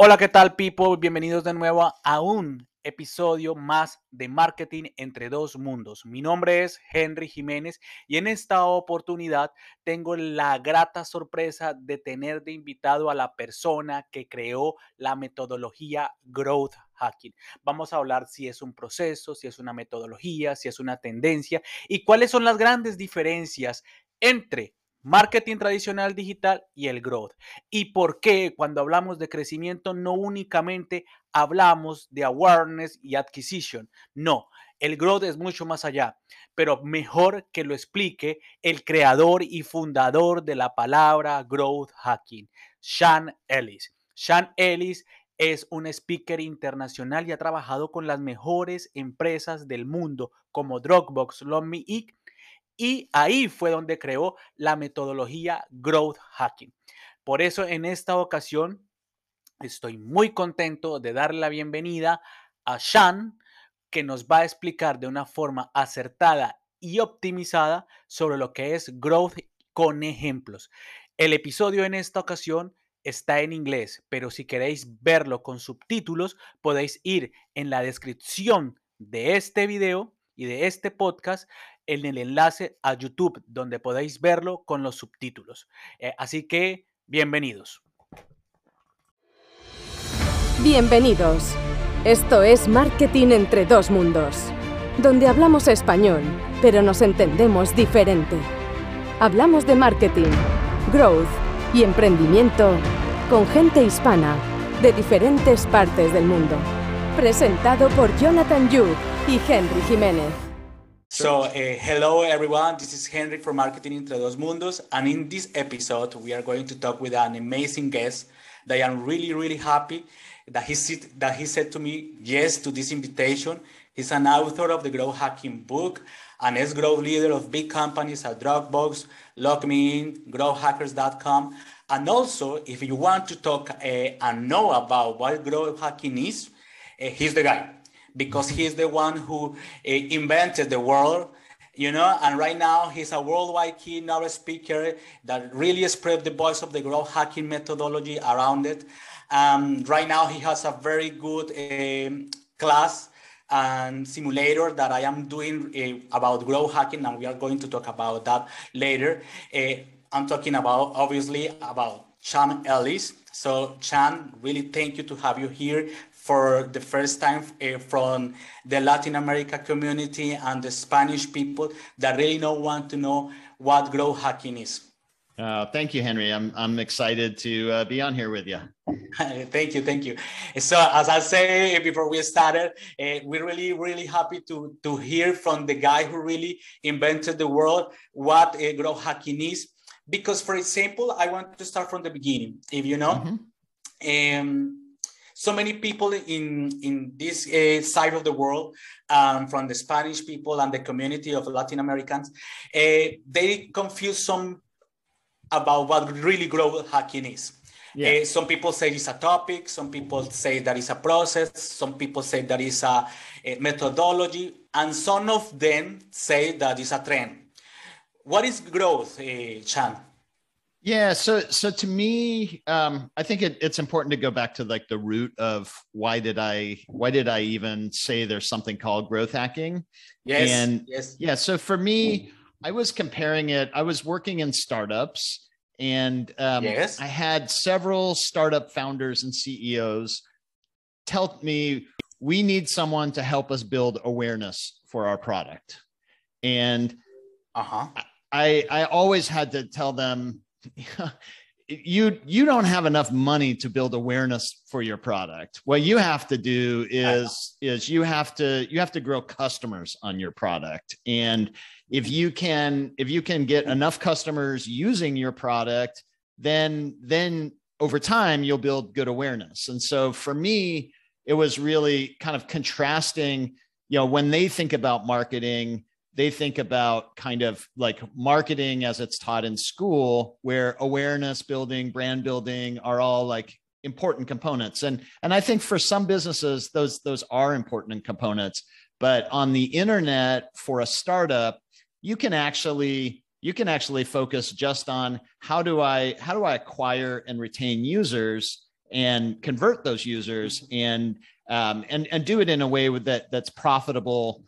Hola, ¿qué tal, people? Bienvenidos de nuevo a un episodio más de Marketing entre dos mundos. Mi nombre es Henry Jiménez y en esta oportunidad tengo la grata sorpresa de tener de invitado a la persona que creó la metodología Growth Hacking. Vamos a hablar si es un proceso, si es una metodología, si es una tendencia y cuáles son las grandes diferencias entre marketing tradicional digital y el growth. ¿Y por qué cuando hablamos de crecimiento no únicamente hablamos de awareness y acquisition? No, el growth es mucho más allá, pero mejor que lo explique el creador y fundador de la palabra growth hacking, Sean Ellis. Sean Ellis es un speaker internacional y ha trabajado con las mejores empresas del mundo como Dropbox, LoveMe Inc y ahí fue donde creó la metodología Growth Hacking. Por eso en esta ocasión estoy muy contento de darle la bienvenida a Sean, que nos va a explicar de una forma acertada y optimizada sobre lo que es growth con ejemplos. El episodio en esta ocasión está en inglés, pero si queréis verlo con subtítulos, podéis ir en la descripción de este video y de este podcast en el enlace a YouTube, donde podéis verlo con los subtítulos. Eh, así que, bienvenidos. Bienvenidos. Esto es Marketing entre dos mundos, donde hablamos español, pero nos entendemos diferente. Hablamos de marketing, growth y emprendimiento con gente hispana de diferentes partes del mundo. Presentado por Jonathan Yu y Henry Jiménez. So, uh, hello everyone, this is Henry from Marketing Entre Dos Mundos, and in this episode, we are going to talk with an amazing guest that I am really, really happy that he, sit, that he said to me yes to this invitation. He's an author of the Growth Hacking book, an ex-growth leader of big companies at Dropbox, LogMeIn, GrowthHackers.com. And also, if you want to talk uh, and know about what growth hacking is, uh, he's the guy because he's the one who uh, invented the world you know? And right now he's a worldwide keynote speaker that really spread the voice of the growth hacking methodology around it. Um, right now he has a very good um, class and simulator that i am doing uh, about growth hacking and we are going to talk about that later. Uh, i'm talking about obviously about Sean Ellis. So, Chan, really thank you to have you here for the first time uh, from the Latin America community and the Spanish people that really don't want to know what growth hacking is. Uh, thank you, Henry. I'm, I'm excited to uh, be on here with you. thank you, thank you. So, as I say before we started, uh, we're really, really happy to, to hear from the guy who really invented the world what uh, growth hacking is. Because, for example, I want to start from the beginning. If you know, mm-hmm. um, so many people in in this uh, side of the world, um, from the Spanish people and the community of Latin Americans, uh, they confuse some about what really growth hacking is. Yeah. Uh, some people say it's a topic, some people say that it's a process, some people say that it's a, a methodology, and some of them say that it's a trend. What is growth, uh, Sean? Yeah, so so to me, um, I think it, it's important to go back to like the root of why did I why did I even say there's something called growth hacking? Yes. And yes. Yeah. So for me, I was comparing it. I was working in startups, and um, yes. I had several startup founders and CEOs tell me we need someone to help us build awareness for our product, and uh-huh. I I always had to tell them you you don't have enough money to build awareness for your product. What you have to do is is you have to you have to grow customers on your product. And if you can if you can get enough customers using your product then then over time you'll build good awareness. And so for me it was really kind of contrasting you know when they think about marketing they think about kind of like marketing as it's taught in school where awareness building brand building are all like important components. And and i think for some businesses those those are important components. But on the internet for a startup you can actually you can actually focus just on how do i how do i acquire and retain users and convert those users and um, and and do it in a way that that's profitable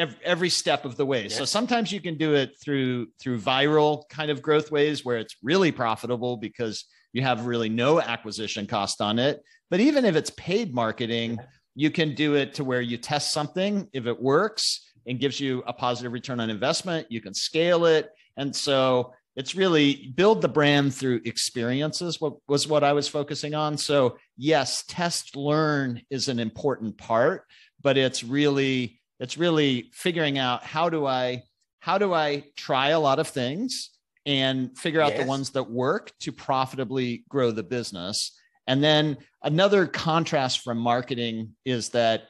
every, every step of the way. Yes. So sometimes you can do it through through viral kind of growth ways where it's really profitable because you have really no acquisition cost on it. But even if it's paid marketing, you can do it to where you test something if it works and gives you a positive return on investment, you can scale it. And so it's really build the brand through experiences what was what i was focusing on so yes test learn is an important part but it's really it's really figuring out how do i how do i try a lot of things and figure out yes. the ones that work to profitably grow the business and then another contrast from marketing is that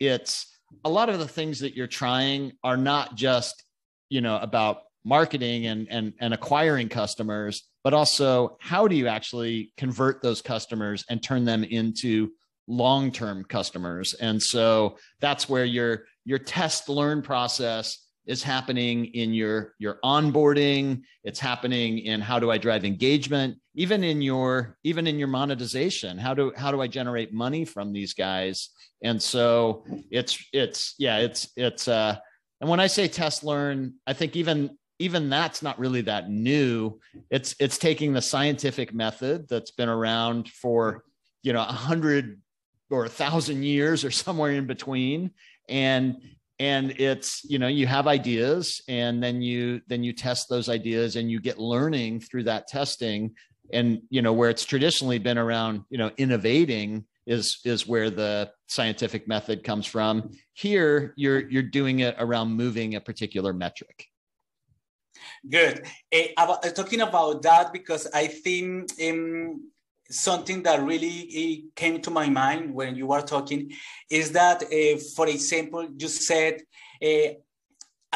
it's a lot of the things that you're trying are not just you know about marketing and, and, and acquiring customers, but also how do you actually convert those customers and turn them into long-term customers? And so that's where your, your test learn process is happening in your your onboarding it's happening in how do i drive engagement even in your even in your monetization how do how do i generate money from these guys and so it's it's yeah it's it's uh and when i say test learn i think even even that's not really that new. It's it's taking the scientific method that's been around for you know a hundred or a thousand years or somewhere in between, and and it's you know you have ideas and then you then you test those ideas and you get learning through that testing. And you know where it's traditionally been around you know innovating is is where the scientific method comes from. Here you're you're doing it around moving a particular metric. Good. Uh, about, uh, talking about that, because I think um, something that really uh, came to my mind when you were talking is that, uh, for example, you said a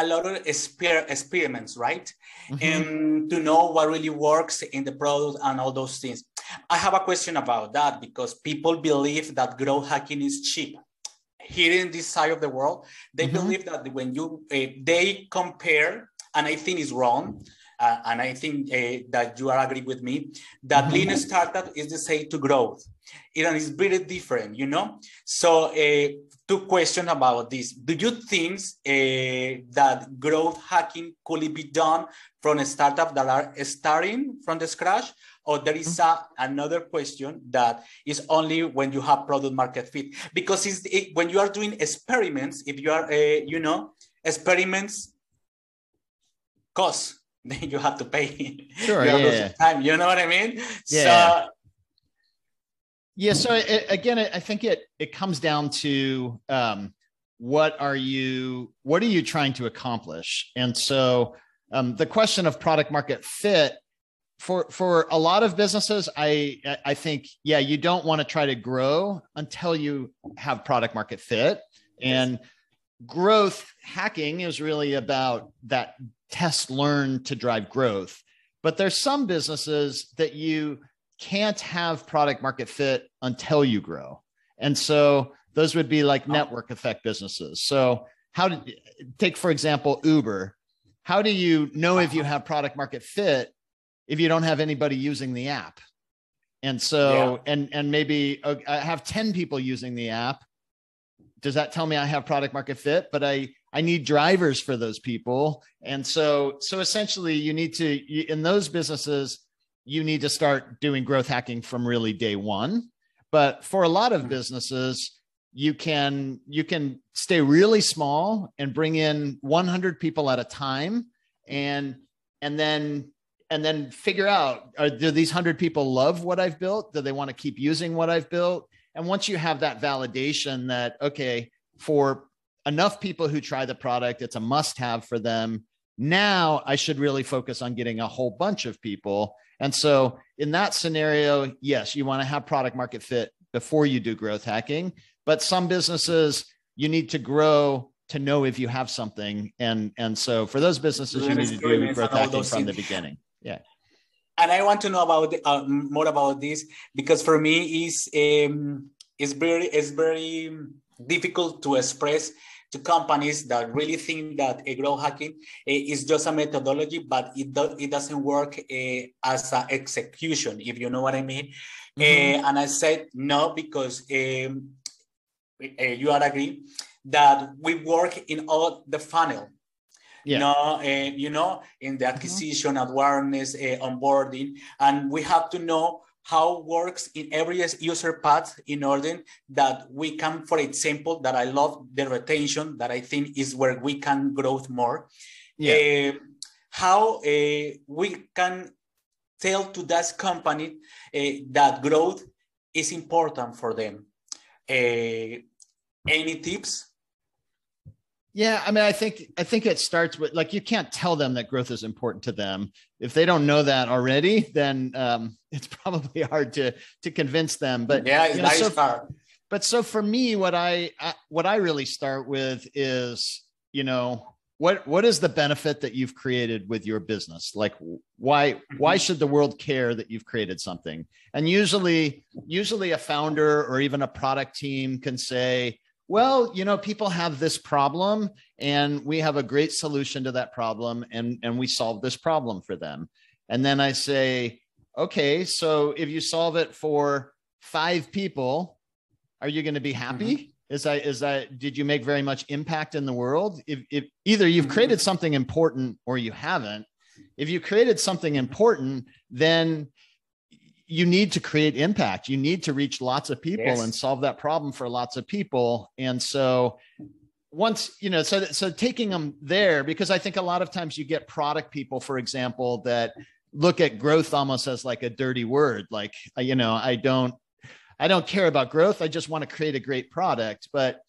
lot of exper experiments, right? Mm-hmm. And to know what really works in the product and all those things. I have a question about that because people believe that growth hacking is cheap here in this side of the world they mm-hmm. believe that when you uh, they compare and I think it's wrong. Uh, and I think uh, that you are agree with me that mm-hmm. lean startup is the same to growth. It is very different, you know. So, uh, two questions about this: Do you think uh, that growth hacking could be done from a startup that are starting from the scratch, or there is a, another question that is only when you have product market fit? Because it's, it, when you are doing experiments, if you are, uh, you know, experiments cost then you have to pay. Sure yeah. time you know what i mean? Yeah. So, yeah so it, again i think it it comes down to um, what are you what are you trying to accomplish? And so um, the question of product market fit for for a lot of businesses i i think yeah you don't want to try to grow until you have product market fit. And growth hacking is really about that test learn to drive growth. But there's some businesses that you can't have product market fit until you grow. And so those would be like network effect businesses. So how to take for example uber. How do you know if you have product market fit if you don't have anybody using the app? And so yeah. and and maybe uh, i have 10 people using the app does that tell me i have product market fit but i I need drivers for those people. And so, so essentially you need to, in those businesses, you need to start doing growth hacking from really day one. But for a lot of mm-hmm. businesses, you can, you can stay really small and bring in 100 people at a time and, and then, and then figure out, are, do these 100 people love what I've built? Do they want to keep using what I've built? And once you have that validation that, okay, for enough people who try the product. It's a must have for them. Now I should really focus on getting a whole bunch of people. And so, in that scenario, yes, you want to have product market fit before you do growth hacking. But some businesses, you need to grow to know if you have something. And, and so, for those businesses, you need to do growth hacking from the beginning. Yeah. And I want to know about uh, more about this because for me, is um, it's very it's very difficult to express to companies that really think that a growth hacking eh, is just a methodology, but it, do, it doesn't work uh, as an execution, if you know what I mean. Mm-hmm. Uh, and I said no because um, uh, you are agree that we work in all the funnel. Yeah. You know, uh, you know, in the mm-hmm. acquisition, mm-hmm. awareness, uh, onboarding, and we have to know how works in every user path in order that we can, for example, that I love the retention that I think is where we can grow more. Yeah. Uh, how uh, we can tell to that company uh, that growth is important for them. Uh, any tips? Yeah, I mean, I think I think it starts with like you can't tell them that growth is important to them if they don't know that already. Then um, it's probably hard to to convince them. But yeah, you know, nice so, But so for me, what I, I what I really start with is you know what what is the benefit that you've created with your business like why why mm-hmm. should the world care that you've created something and usually usually a founder or even a product team can say well you know people have this problem and we have a great solution to that problem and and we solve this problem for them and then i say okay so if you solve it for five people are you going to be happy mm-hmm is I is I did you make very much impact in the world? If, if either you've mm-hmm. created something important or you haven't. If you created something important, then you need to create impact. You need to reach lots of people yes. and solve that problem for lots of people. And so once you know so so taking them there because i think a lot of times you get product people for example that look at growth almost as like a dirty word like you know i don't I don't care about growth. I just want to create a great product. But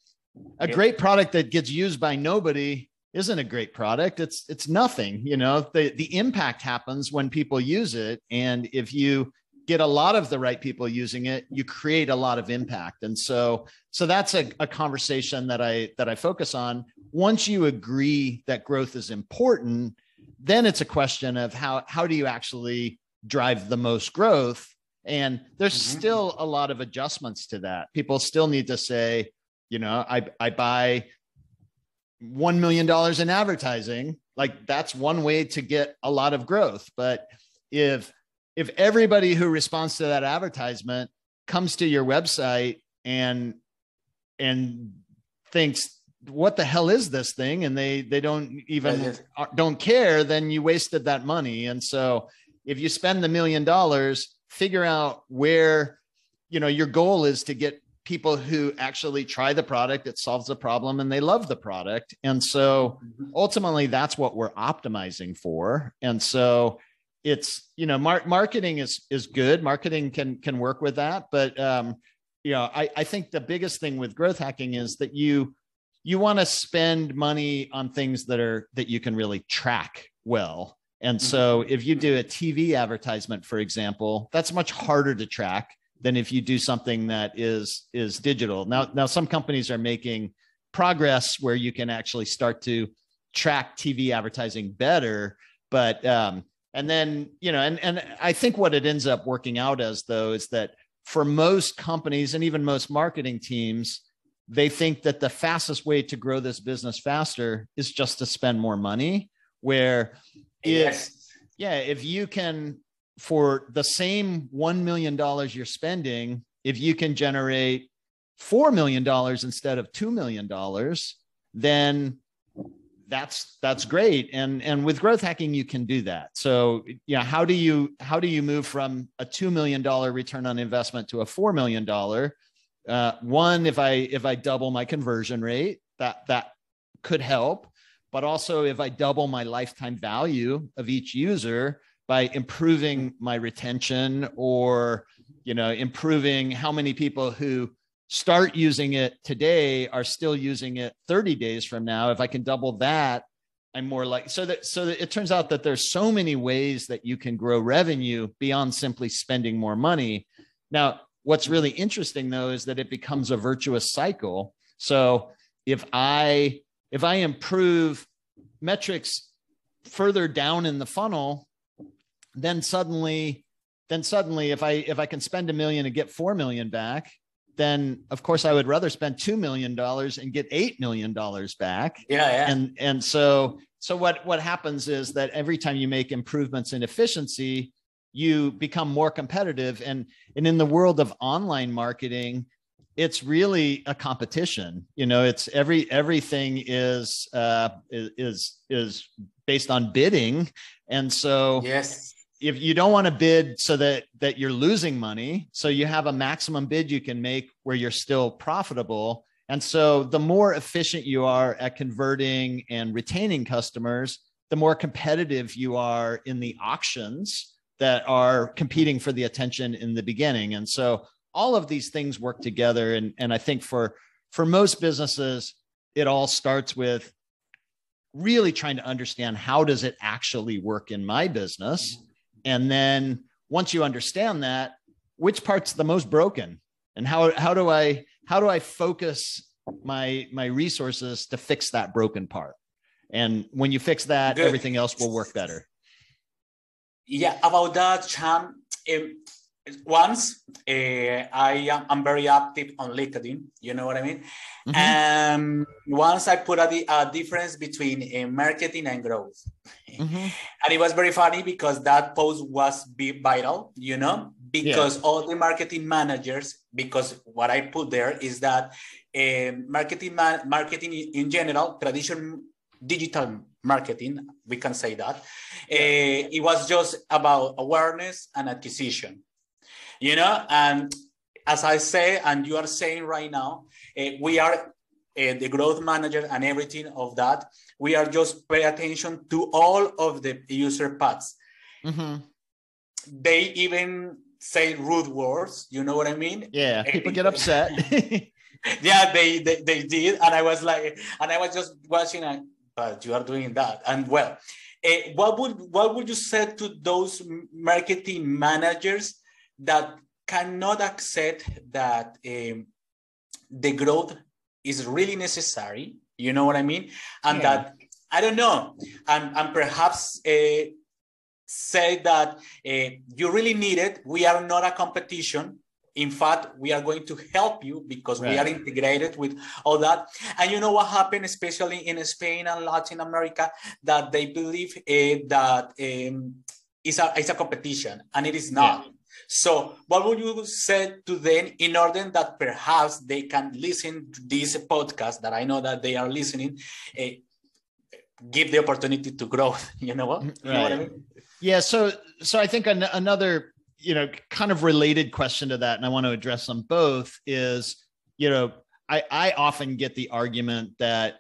a great product that gets used by nobody isn't a great product. It's it's nothing. You know, the the impact happens when people use it, and if you get a lot of the right people using it, you create a lot of impact. And so so that's a, a conversation that I that I focus on. Once you agree that growth is important, then it's a question of how how do you actually drive the most growth and there's mm-hmm. still a lot of adjustments to that. People still need to say, you know, I, I buy $1 million in advertising. Like that's one way to get a lot of growth. But if, if everybody who responds to that advertisement comes to your website and, and thinks, what the hell is this thing? And they, they don't even don't care, then you wasted that money. And so if you spend the million dollars, figure out where you know your goal is to get people who actually try the product it solves the problem and they love the product and so mm-hmm. ultimately that's what we're optimizing for and so it's you know mar- marketing is is good marketing can can work with that but um you know i i think the biggest thing with growth hacking is that you you want to spend money on things that are that you can really track well and mm-hmm. so if you do a TV advertisement, for example, that's much harder to track than if you do something that is is digital. Now, now some companies are making progress where you can actually start to track TV advertising better. But um, and then you know, and and I think what it ends up working out as though is that for most companies and even most marketing teams, they think that the fastest way to grow this business faster is just to spend more money. Where if yes. yeah, if you can for the same one million dollars you're spending, if you can generate four million dollars instead of two million dollars, then that's that's great. And and with growth hacking you can do that. So yeah how do you how do you move from a two million dollar return on investment to a four million dollar? Uh, one if i if i double my conversion rate that that could help. But also if I double my lifetime value of each user by improving my retention or you know improving how many people who start using it today are still using it 30 days from now. If i can double that i'm more like so that so that it turns out that there's so many ways that you can grow revenue beyond simply spending more money. Now what's really interesting though is that it becomes a virtuous cycle. So if i if I improve metrics further down in the funnel, then suddenly, then suddenly, if I if I can spend a million and get four million back, then of course I would rather spend two million dollars and get eight million dollars back. Yeah, yeah. And and so so what what happens is that every time you make improvements in efficiency, you become more competitive and and in the world of online marketing it's really a competition you know it's every everything is uh is is based on bidding and so yes if you don't want to bid so that that you're losing money so you have a maximum bid you can make where you're still profitable and so the more efficient you are at converting and retaining customers the more competitive you are in the auctions that are competing for the attention in the beginning. And so all of these things work together. And, and I think for, for most businesses, it all starts with really trying to understand how does it actually work in my business? And then once you understand that, which part's the most broken? And how, how do I how do I focus my my resources to fix that broken part? And when you fix that, Good. everything else will work better. Yeah, about that, Sean. Um, once uh, I am I'm very active on LinkedIn, you know what I mean. Mm-hmm. And once I put a, a difference between uh, marketing and growth, mm-hmm. and it was very funny because that post was viral, you know, because yeah. all the marketing managers, because what I put there is that uh, marketing man, marketing in general, traditional digital marketing, we can say that. Uh, it was just about awareness and acquisition, you know. And as I say, and you are saying right now, uh, we are uh, the growth manager and everything of that. We are just pay attention to all of the user paths. Mm-hmm. They even say rude words. You know what I mean? Yeah, people get upset. yeah, they, they they did, and I was like, and I was just watching. And, but you are doing that. And well, uh, what would what would you say to those marketing managers that cannot accept that um, the growth is really necessary? You know what I mean? And yeah. that I don't know, and and perhaps. Uh, say that uh, you really need it. We are not a competition in fact we are going to help you because right. we are integrated with all that and you know what happened especially in spain and latin america that they believe uh, that um, it's, a, it's a competition and it is not yeah. So what would you say to them in order that perhaps they can listen to this podcast that i know that they are listening uh, give the opportunity to grow you know what, you right. know what I mean? yeah so so i think an- another you know, kind of related question to that, and I want to address them both is, you know, I, I often get the argument that,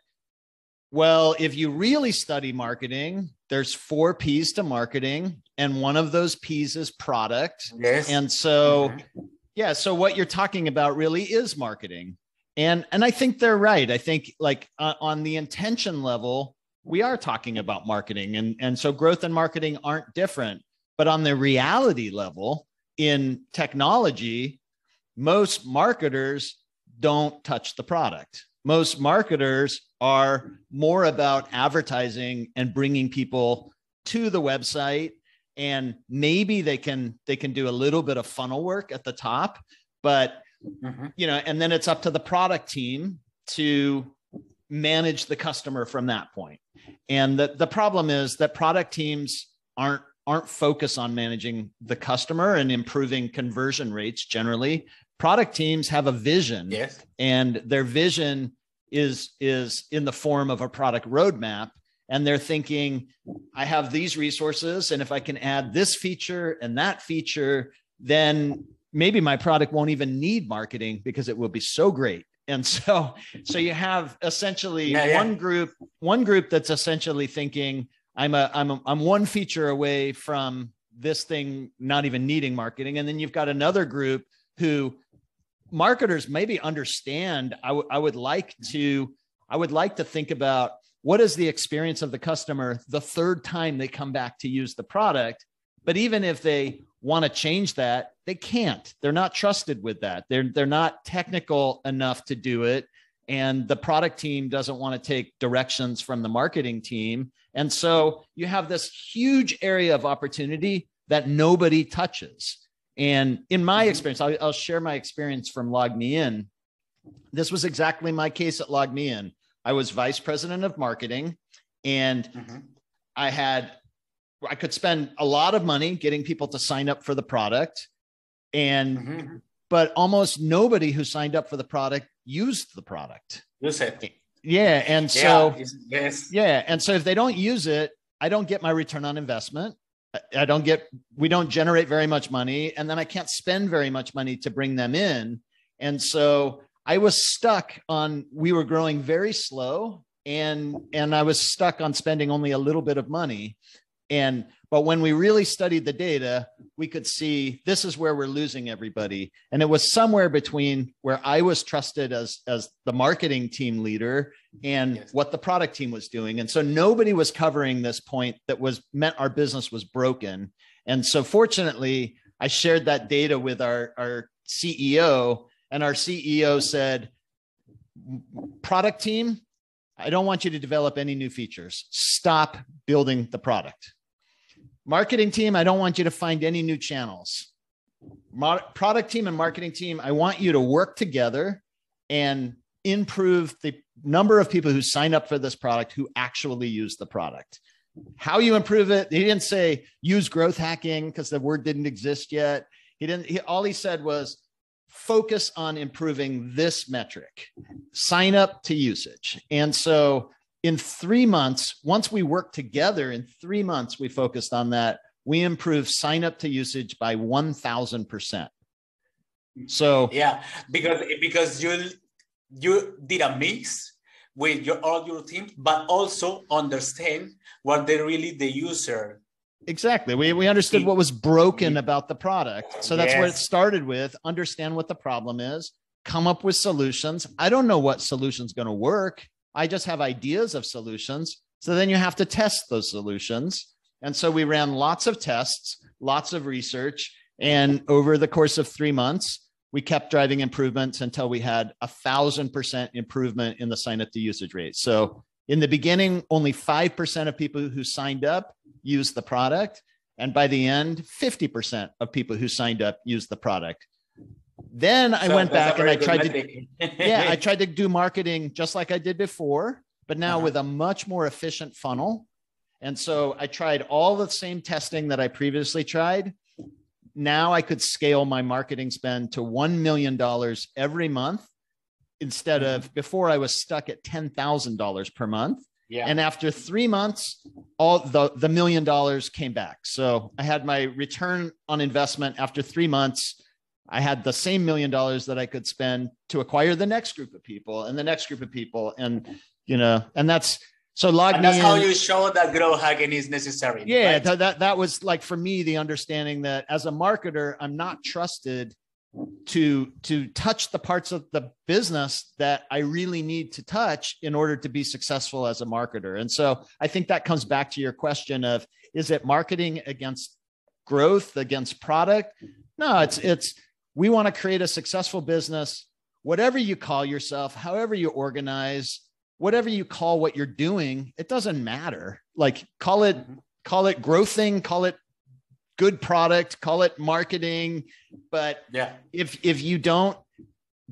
well, if you really study marketing, there's four P's to marketing, and one of those P's is product. Yes. And so, mm-hmm. yeah, so what you're talking about really is marketing. And and I think they're right. I think like uh, on the intention level, we are talking about marketing and and so growth and marketing aren't different but on the reality level in technology, most marketers don't touch the product. Most marketers are more about advertising and bringing people to the website and maybe they can they can do a little bit of funnel work at the top but mm-hmm. you know and then it's up to the product team to manage the customer from that point and the, the problem is that product teams aren't aren't focused on managing the customer and improving conversion rates generally product teams have a vision yes. and their vision is is in the form of a product roadmap and they're thinking i have these resources and if i can add this feature and that feature then maybe my product won't even need marketing because it will be so great and so so you have essentially yeah, yeah. one group one group that's essentially thinking I'm a I'm a, I'm one feature away from this thing not even needing marketing, and then you've got another group who marketers maybe understand. I, w- I would like to I would like to think about what is the experience of the customer the third time they come back to use the product. But even if they want to change that, they can't. They're not trusted with that. They're they're not technical enough to do it and the product team doesn't want to take directions from the marketing team. And so you have this huge area of opportunity that nobody touches. And in my mm-hmm. experience, I'll, I'll share my experience from LogMeIn. This was exactly my case at LogMeIn. I was vice president of marketing and mm-hmm. I had I could spend a lot of money getting people to sign up for the product. And, mm-hmm. but almost nobody who signed up for the product used the product. Use it. Yeah. And so, yeah, yes. yeah. And so if they don't use it, I don't get my return on investment. I don't get, we don't generate very much money. And then I can't spend very much money to bring them in. And so I was stuck on, we were growing very slow and, and I was stuck on spending only a little bit of money. And but when we really studied the data, we could see this is where we're losing everybody. And it was somewhere between where I was trusted as, as the marketing team leader and yes. what the product team was doing. And so nobody was covering this point that was meant our business was broken. And so fortunately, I shared that data with our, our CEO, and our CEO said, Product team, I don't want you to develop any new features. Stop building the product marketing team, I don't want you to find any new channels. Mar- product team and marketing team, I want you to work together and improve the number of people who sign up for this product who actually use the product. How you improve it? He didn't say use growth hacking because the word didn't exist yet. He didn't. He, all he said was focus on improving this metric. Sign up to usage. And so in three months, once we worked together, in three months, we focused on that. We improved sign up to usage by 1000%. So, yeah, because, because you, you did a mix with your all your team, but also understand what they really the user. Exactly. We, we understood what was broken about the product. So that's yes. what it started with. Understand what the problem is, come up with solutions. I don't know what solution's going to work. I just have ideas of solutions. So then you have to test those solutions. And so we ran lots of tests, lots of research. And over the course of three months, we kept driving improvements until we had a thousand percent improvement in the sign up to usage rate. So in the beginning, only 5% of people who signed up used the product. And by the end, 50% of people who signed up used the product. Then I so went back and I tried to, yeah, I tried to do marketing just like I did before, but now uh-huh. with a much more efficient funnel. And so I tried all the same testing that I previously tried. Now I could scale my marketing spend to $1 million every month instead of mm-hmm. before I was stuck at $10,000 per month. Yeah. And after three months, all the, the million dollars came back. So I had my return on investment after three months I had the same million dollars that I could spend to acquire the next group of people and the next group of people. And, you know, and that's, so log and that's how you show that growth hacking is necessary. Yeah, right? that, that was like for me the understanding that as a marketer, I'm not trusted to to touch the parts of the business that I really need to touch in order to be successful as a marketer. And so I think that comes back to your question of is it marketing against growth against product? No, it's it's we want to create a successful business, whatever you call yourself, however you organize, whatever you call what you're doing, it doesn't matter. Like call it, mm-hmm. call it growthing, call it good product, call it marketing. But yeah, if if you don't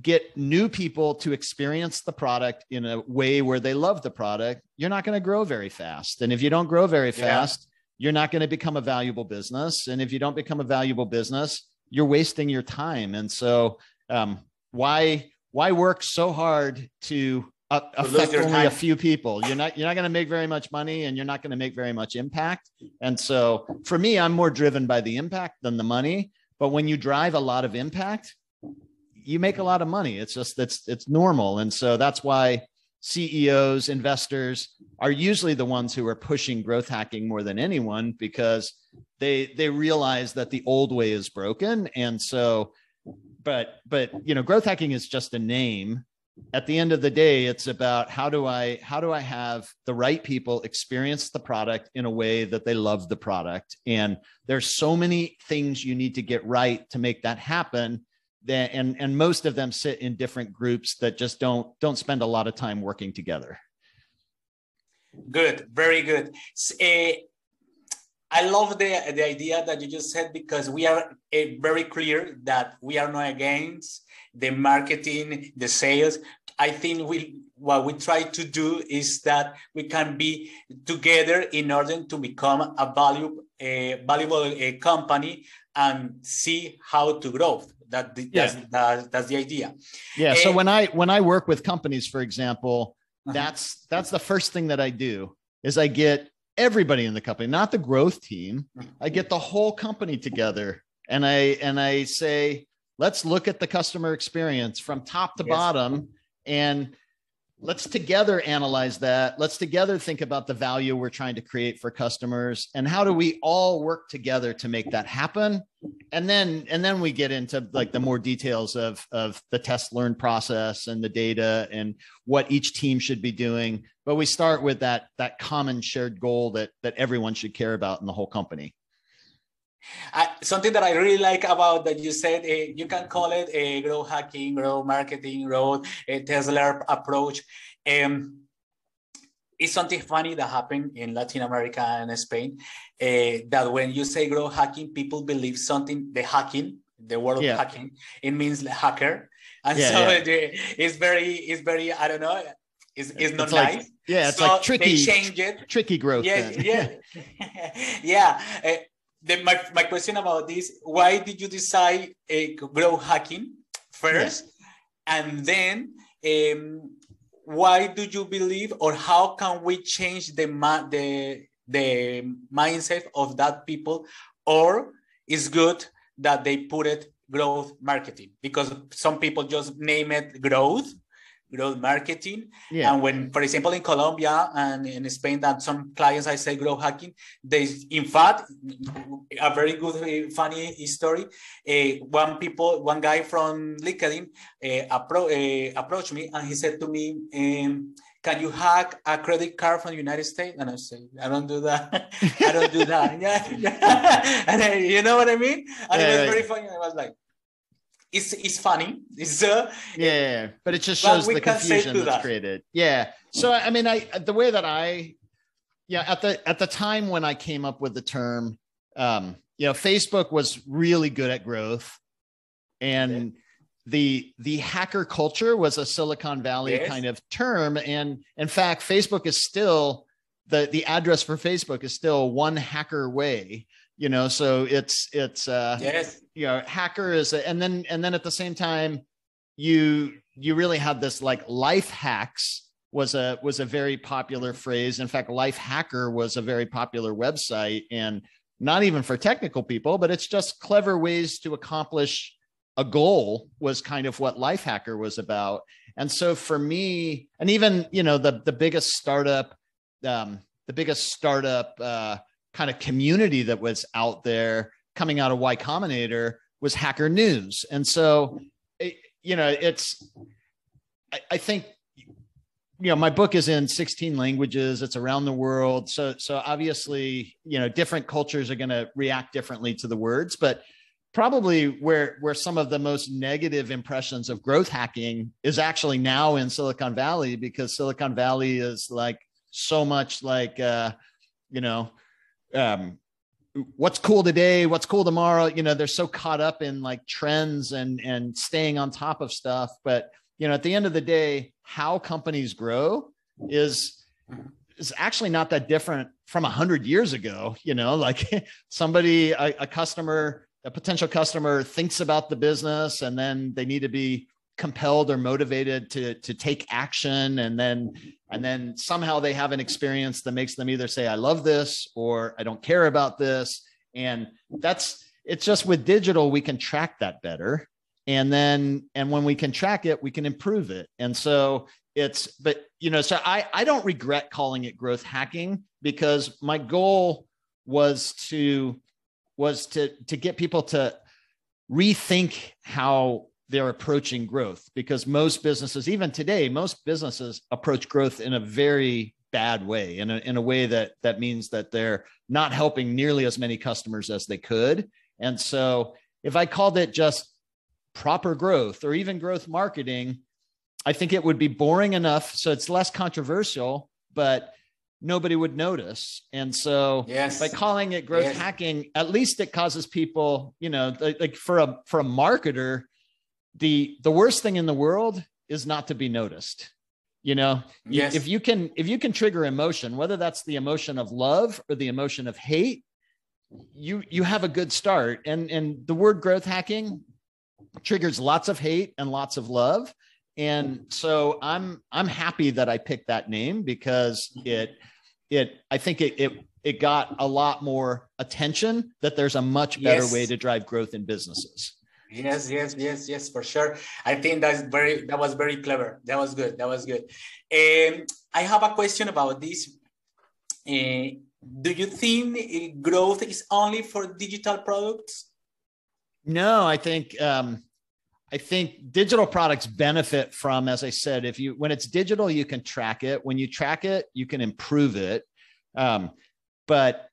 get new people to experience the product in a way where they love the product, you're not going to grow very fast. And if you don't grow very fast, yeah. you're not going to become a valuable business. And if you don't become a valuable business, you're wasting your time. And so, um, why why work so hard to uh, affect only time. a few people? You're not you're not going to make very much money, and you're not going to make very much impact. And so, for me, I'm more driven by the impact than the money. But when you drive a lot of impact, you make a lot of money. It's just it's it's normal, and so that's why CEOs, investors are usually the ones who are pushing growth hacking more than anyone because they they realize that the old way is broken and so but but you know growth hacking is just a name at the end of the day it's about how do i how do i have the right people experience the product in a way that they love the product? And there's so many things you need to get right to make that happen that and and most of them sit in different groups that just don't don't spend a lot of time working together. Good. Very good. Uh, I love the, the idea that you just said because we are uh, very clear that we are not against the marketing, the sales. I think we what we try to do is that we can be together in order to become a value a valuable a company and see how to grow. That yeah. that's, that's, that's the idea. Yeah. so when I when I work with companies, for example, uh-huh. that's that's the first thing that I do is I get everybody in the company, not the growth team. I get the whole company together and I and I say, let's look at the customer experience from top to yes. bottom and let's together analyze that. Let's together think about the value we're trying to create for customers and how do we all work together to make that happen? And then and then we get into like the more details of of the test learn process and the data and what each team should be doing. But we start with that that common shared goal that that everyone should care about in the whole company something that I really like about that you said, uh, you can call it a growth hacking, growth marketing, growth a Tesla approach. Um, it's something funny that happened in Latin America and Spain. Uh, that when you say growth hacking, people believe something, the hacking, the word yeah. hacking, it means hacker. And yeah, so yeah. It, it's very, it's very, I don't know, it's, it's not it's nice. Like, yeah, it's so like tricky. They change it. Tricky growth. Yeah, yeah, yeah. Uh, the, my, my question about this, why did you decide uh, growth hacking first? And then um, why do you believe or how can we change the, the, the mindset of that people? Or is good that they put it growth marketing? Because some people just name it growth growth marketing. Yeah. And when, for example, in Colombia and in Spain, that some clients I say growth hacking, they, in fact, a very good, uh, funny story. Uh, one people, one guy from LinkedIn uh, appro- uh, approached me and he said to me, um, can you hack a credit card from the United States? And I say, I don't do that. I don't do that. yeah. and then, you know what I mean? And yeah, it was right. very funny. I was like, it's it's funny. It's uh, yeah, but it just shows the confusion that's that. created. Yeah. So I mean, I the way that I yeah at the at the time when I came up with the term, um, you know, Facebook was really good at growth, and okay. the the hacker culture was a Silicon Valley yes. kind of term, and in fact, Facebook is still the the address for Facebook is still one hacker way you know so it's it's uh yes. you know hacker is a, and then and then at the same time you you really had this like life hacks was a was a very popular phrase. In fact life hacker was a very popular website and not even for technical people but it's just clever ways to accomplish a goal was kind of what life hacker was about. And so for me and even you know the the biggest startup um the biggest startup uh kind of community that was out there coming out of Y Combinator was Hacker News. And so, it, you know, it's, I, I, think, you know, my book is in 16 languages. It's around the world. So, so obviously, you know, different cultures are going to react differently to the words, but probably where where some of the most negative impressions of growth hacking is actually now in Silicon Valley because Silicon Valley is like so much like uh, you know um, what's cool today, what's cool tomorrow. You know, they're so caught up in like trends and and staying on top of stuff. But you know, at the end of the day, how companies grow is is actually not that different from a hundred years ago. You know, like somebody, a, a customer, a potential customer thinks about the business, and then they need to be compelled or motivated to to take action. And then and then somehow they have an experience that makes them either say i love this or i don't care about this. And that's it's just with digital we can track that better. And then and when we can track it we can improve it. And so it's but you know so i i don't regret calling it growth hacking because my goal was to was to to get people to rethink how they're approaching growth because most businesses, even today, most businesses approach growth in a very bad way, in a, in a way that that means that they're not helping nearly as many customers as they could. And so if I called it just proper growth or even growth marketing, I think it would be boring enough. So it's less controversial, but nobody would notice. And so yes. by calling it growth yes. hacking, at least it causes people, you know, like, like for a for a marketer, the the worst thing in the world is not to be noticed. You know, yes. if you can if you can trigger emotion, whether that's the emotion of love or the emotion of hate, you you have a good start. And and the word growth hacking triggers lots of hate and lots of love. And so I'm I'm happy that I picked that name because it it I think it it it got a lot more attention that there's a much better yes. way to drive growth in businesses. Yes, yes, yes, yes, for sure. I think that's very that was very clever. That was good. That was good. Um, I have a question about this. Uh, do you think eh, growth is only for digital products? No, I think um, I think digital products benefit from, as I said, if you when it's digital, you can track it. When you track it, you can improve it. Um, but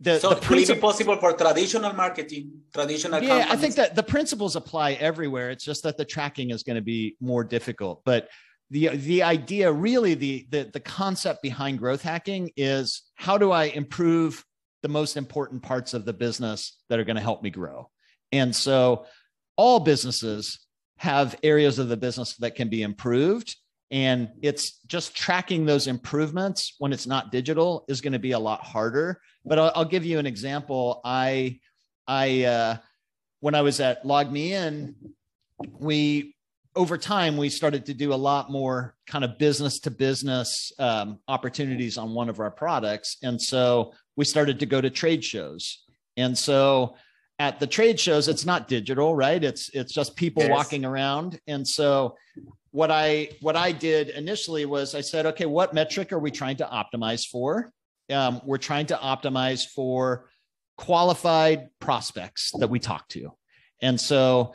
the, so the princip- it possible for traditional marketing, traditional. Yeah, companies? I think that the principles apply everywhere. It's just that the tracking is going to be more difficult. But the the idea, really, the the the concept behind growth hacking is how do I improve the most important parts of the business that are going to help me grow. And so, all businesses have areas of the business that can be improved and it's just tracking those improvements when it's not digital is going to be a lot harder. But I'll, I'll give you an example. I i uh, when i was at LogMeIn we over time we started to do a lot more kind of business to business um, opportunities on one of our products. And so we started to go to trade shows. And so at the trade shows it's not digital right? It's it's just people yes. walking around. And so what I what I did initially was I said, okay, what metric are we trying to optimize for? Um, we're trying to optimize for qualified prospects that we talk to, and so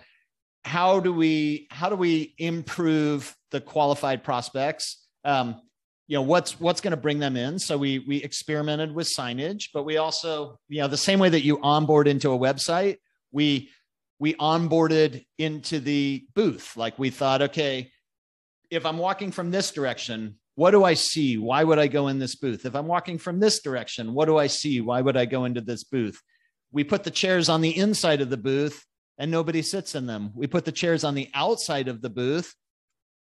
how do we how do we improve the qualified prospects? Um, you know what's what's going to bring them in so we we experimented with signage but we also you know the same way that you onboard into a website we we onboarded into the booth like we thought okay if I'm walking from this direction, what do I see? Why would I go in this booth? If I'm walking from this direction, what do I see? Why would I go into this booth? We put the chairs on the inside of the booth and nobody sits in them. We put the chairs on the outside of the booth.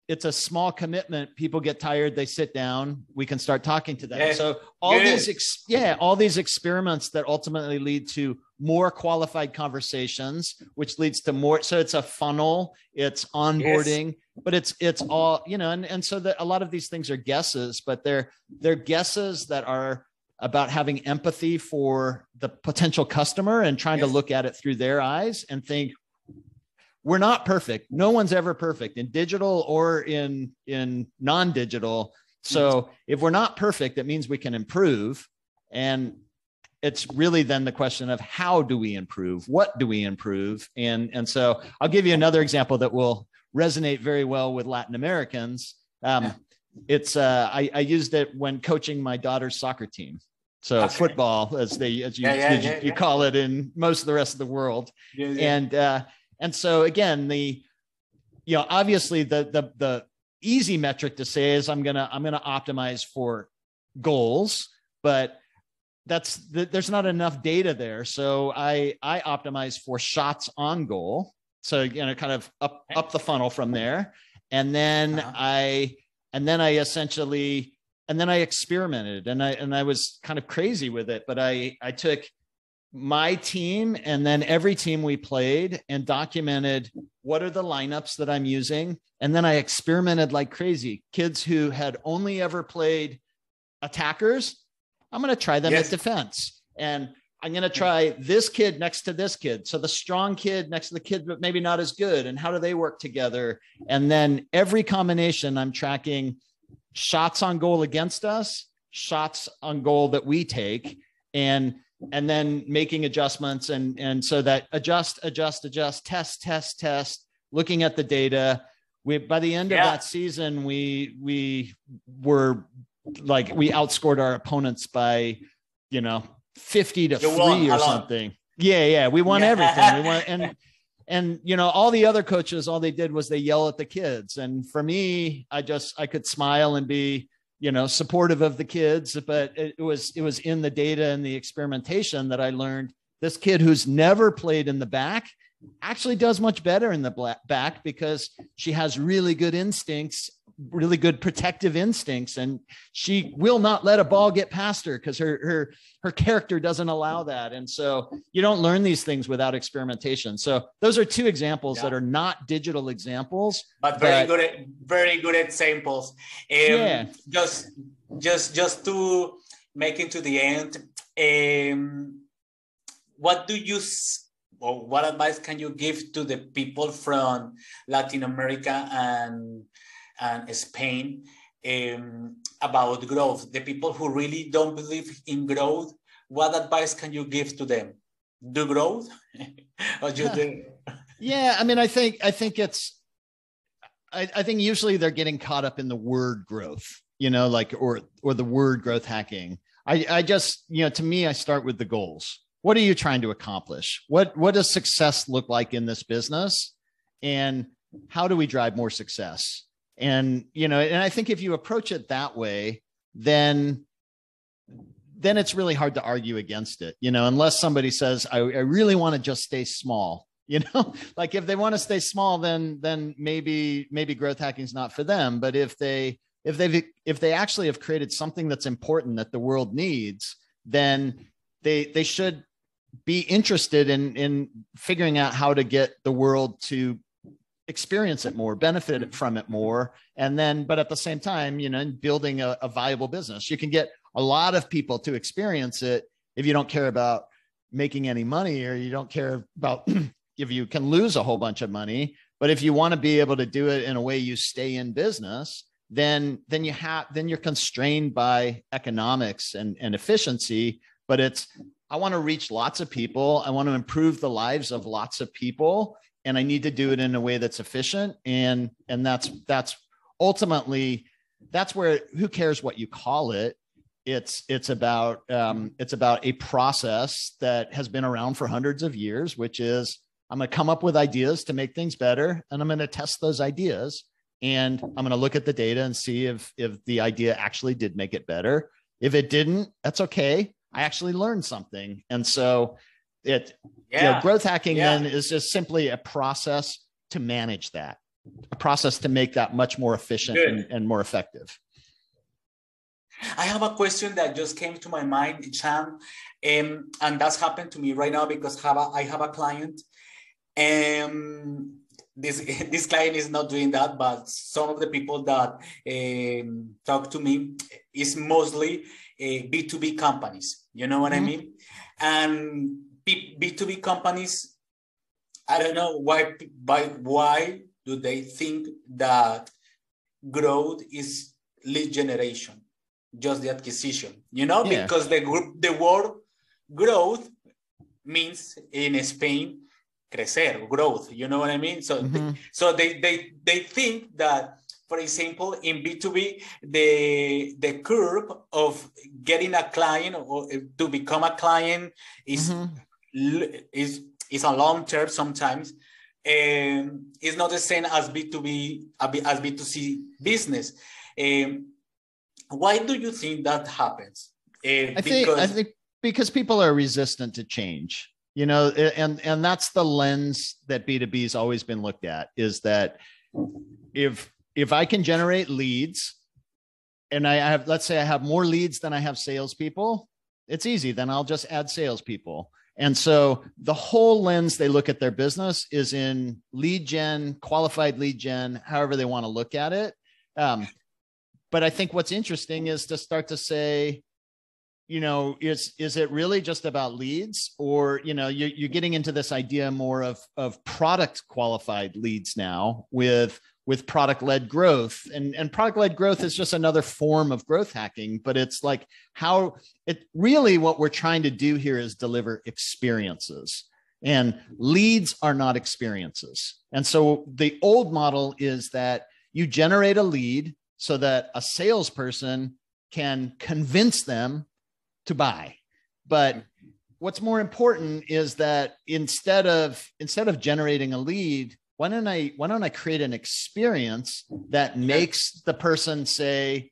It's a small commitment. People get tired, they sit down. We can start talking to them. So all Good. these, ex- yeah, all these experiments that ultimately lead to more qualified conversations, which leads to more. So it's a funnel. It's onboarding. Yes but it's it's all you know and, and so that a lot of these things are guesses but they're they're guesses that are about having empathy for the potential customer and trying yes. to look at it through their eyes and think we're not perfect. No one's ever perfect in digital or in in non-digital. So if we're not perfect it means we can improve. And it's really then the question of how do we improve? What do we improve? And and so i'll give you another example that will resonate very well with Latin Americans. Um. It's uh, I, I, used it when coaching my daughter's soccer team. So okay. football, as they as you, yeah, yeah, as you, you, call it in most of the rest of the world, and uh, and so again the you know obviously the the the easy metric to say is I'm gonna I'm gonna optimize for goals, but that's there's not enough data there. So I I optimize for shots on goal so you know, kind of up up the funnel from there, and then uh-huh. I and then I essentially and then I experimented and I and I was kind of crazy with it, but I I took my team and then every team we played and documented what are the lineups that I'm using. And then I experimented like crazy. Kids who had only ever played attackers, I'm going to try them yes. at defense. And I'm going to try this kid next to this kid. So the strong kid next to the kid, but maybe not as good. And how do they work together? And then every combination, I'm tracking shots on goal against us, shots on goal that we take, and and then making adjustments and and so that adjust, adjust, adjust, test, test, test, looking at the data. We by the end yeah. of that season, we we were like we outscored our opponents by you know 50 to you 3 or something. Yeah, yeah. We won yeah. everything. We won and and you know, all the other coaches, all they did was they yell at the kids. And for me, I just I could smile and be, you know, supportive of the kids, but it, was it was in the data and the experimentation that I learned this kid who's never played in the back actually does much better in the back because she has really good instincts really good protective instincts and she will not let a ball get past her because her her her character doesn't allow that and so you don't learn these things without experimentation so those are two examples yeah. that are not digital examples but very but, good very good examples um, yeah. just just just to make it to the end um, what do you or what advice can you give to the people from Latin America and and Spain um, about growth? The people who really don't believe in growth, what advice can you give to them? Do growth, or you do? yeah, I mean, I think I think it's, I, I think usually they're getting caught up in the word growth, you know, like or or the word growth hacking. I I just you know to me I start with the goals what are you trying to accomplish? What what does success look like in this business? And how do we drive more success? And you know, and I think if you approach it that way, then then it's really hard to argue against it, you know, unless somebody says, I, I really want to just stay small. You know, like if they want to stay small, then then maybe maybe growth hacking is not for them. But if they if they've if they actually have created something that's important that the world needs, then they they should be interested in in figuring out how to get the world to experience it more benefit mm-hmm. from it more and then but at the same time you know building a, a viable business. You can get a lot of people to experience it if you don't care about making any money or you don't care about if you can lose a whole bunch of money. But if you want to be able to do it in a way you stay in business then then you have then you're constrained by economics and, and efficiency. But it's I want to reach lots of people. I want to improve the lives of lots of people and I need to do it in a way that's efficient. And and that's that's ultimately that's where who cares what you call it? It's it's about um, it's about a process that has been around for hundreds of years which is i'm going to come up with ideas to make things better and i'm going to test those ideas and i'm going to look at the data and see if if the idea actually did make it better. If it didn't that's okay. I actually learned something. And so it, yeah. you know, growth hacking yeah. then is just simply a process to manage that, a process to make that much more efficient and, and, more effective. I have a question that just came to my mind, Sean, um, and that's happened to me right now because have a, I have a client. Um, this this client is not doing that, but some of the people that um, talk to me is mostly B2B companies. You know what mm-hmm. I mean? And B- B2B companies, I don't know why, by why do they think that growth is lead generation, just the acquisition, you know, yeah. because the group, the word growth means in Spain, crecer, growth, you know what I mean? So, mm-hmm. so they, they, they think that for example, in B2B, the, the curve of getting a client or to become a client is, mm-hmm. Is, is a long term sometimes. And it's not the same as B2B, as B2C business. Um, why do you think that happens? Uh, I, because... think, I think because people are resistant to change you know and and that's the lens that b2b has always been looked at is that if if I can generate leads and I have, let's say I have more leads than I have salespeople, it's easy. Then I'll just add salespeople. And so the whole lens they look at their business is in lead gen, qualified lead gen, however they want to look at it. Um, but I think what's interesting is to start to say, you know, is is it really just about leads, or you know, you're, you're getting into this idea more of of product qualified leads now with with product led growth. And and product led growth is just another form of growth hacking but it's like how it really what we're trying to do here is deliver experiences. And leads are not experiences. And so the old model is that you generate a lead so that a salesperson can convince them to buy. But what's more important is that instead of instead of generating a lead why don't I why don't I create an experience that makes the person say,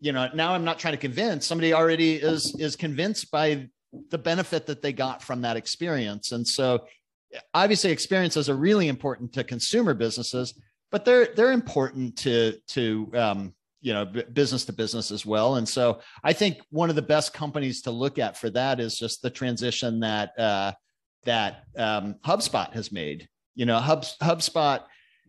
you know, now I'm not trying to convince somebody already is is convinced by the benefit that they got from that experience. And so obviously experiences are really important to consumer businesses, but they're they're important to to um, you know business to business as well. And so I think one of the best companies to look at for that is just the transition that uh, that um, HubSpot has made. You know, Hub, HubSpot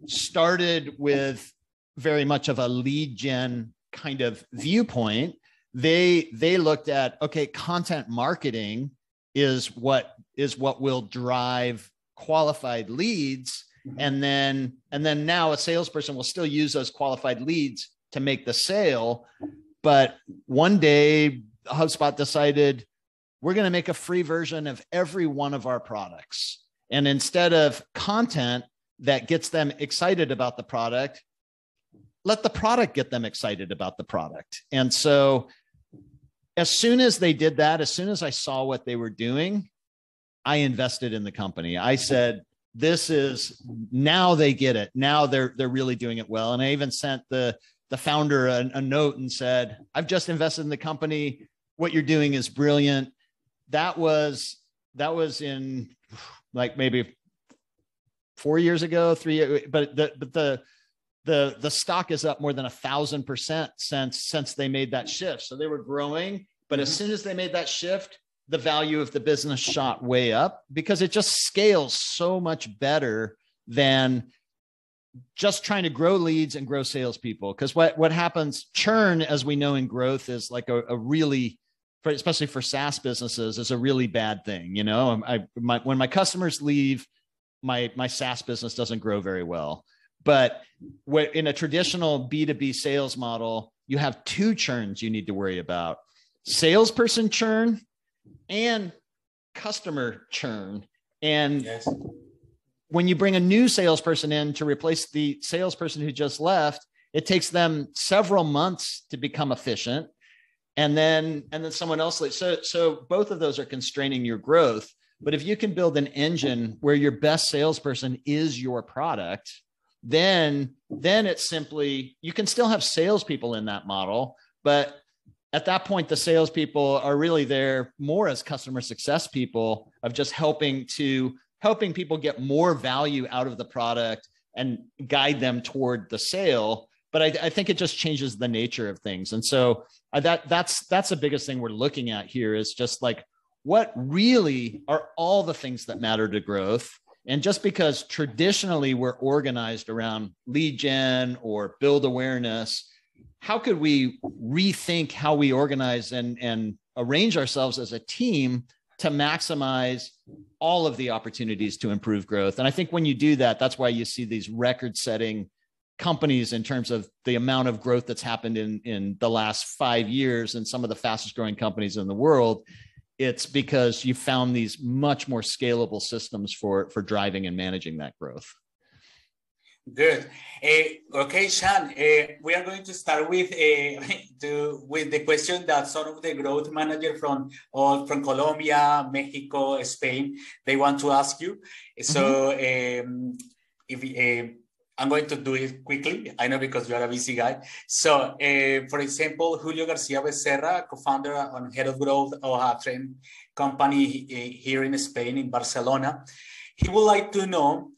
started with very much of a lead gen kind of viewpoint. They they looked at okay, content marketing is what is what will drive qualified leads mm-hmm. and then and then now a salesperson will still use those qualified leads to make the sale but one day hubspot decided we're going to make a free version of every one of our products and instead of content that gets them excited about the product let the product get them excited about the product and so as soon as they did that as soon as i saw what they were doing I invested in the company. I said, this is now they get it. Now they're they're really doing it well. And I even sent the the founder a, a note and said, I've just invested in the company. What you're doing is brilliant. That was that was in like maybe four years ago, three, but the but the the the stock is up more than a thousand percent since since they made that shift. So they were growing, but mm-hmm. as soon as they made that shift, the value of the business shot way up because it just scales so much better than just trying to grow leads and grow salespeople. Because what what happens, churn, as we know in growth, is like a, a really, especially for SaaS businesses, is a really bad thing. You know, um, I my, when my customers leave, my my SaaS business doesn't grow very well. But in a traditional B two B sales model, you have two churns you need to worry about: salesperson churn and customer churn. And yes. when you bring a new salesperson in to replace the salesperson who just left, it takes them several months to become efficient. And then and then someone else so so both of those are constraining your growth. But if you can build an engine where your best salesperson is your product, then then it's simply you can still have salespeople in that model, but at that point, the salespeople are really there more as customer success people of just helping to helping people get more value out of the product and guide them toward the sale. But I, I think it just changes the nature of things. And so uh, that that's that's the biggest thing we're looking at here is just like what really are all the things that matter to growth. And just because traditionally we're organized around lead gen or build awareness, how could we rethink how we organize and, and arrange ourselves as a team to maximize all of the opportunities to improve growth? And I think when you do that, that's why you see these record setting companies in terms of the amount of growth that's happened in, in the last five years and some of the fastest growing companies in the world it's because you found these much more scalable systems for for driving and managing that growth Good. Uh, okay, Sean, uh, we are going to start with uh, to, with the question that some of the growth manager from all from Colombia, Mexico, Spain, they want to ask you. So mm-hmm. um, if I'm going to do it quickly. I know because you are a busy guy. So, for example, Julio Garcia Becerra, co-founder and head of growth of a trend company here in Spain, in Barcelona, he would like to know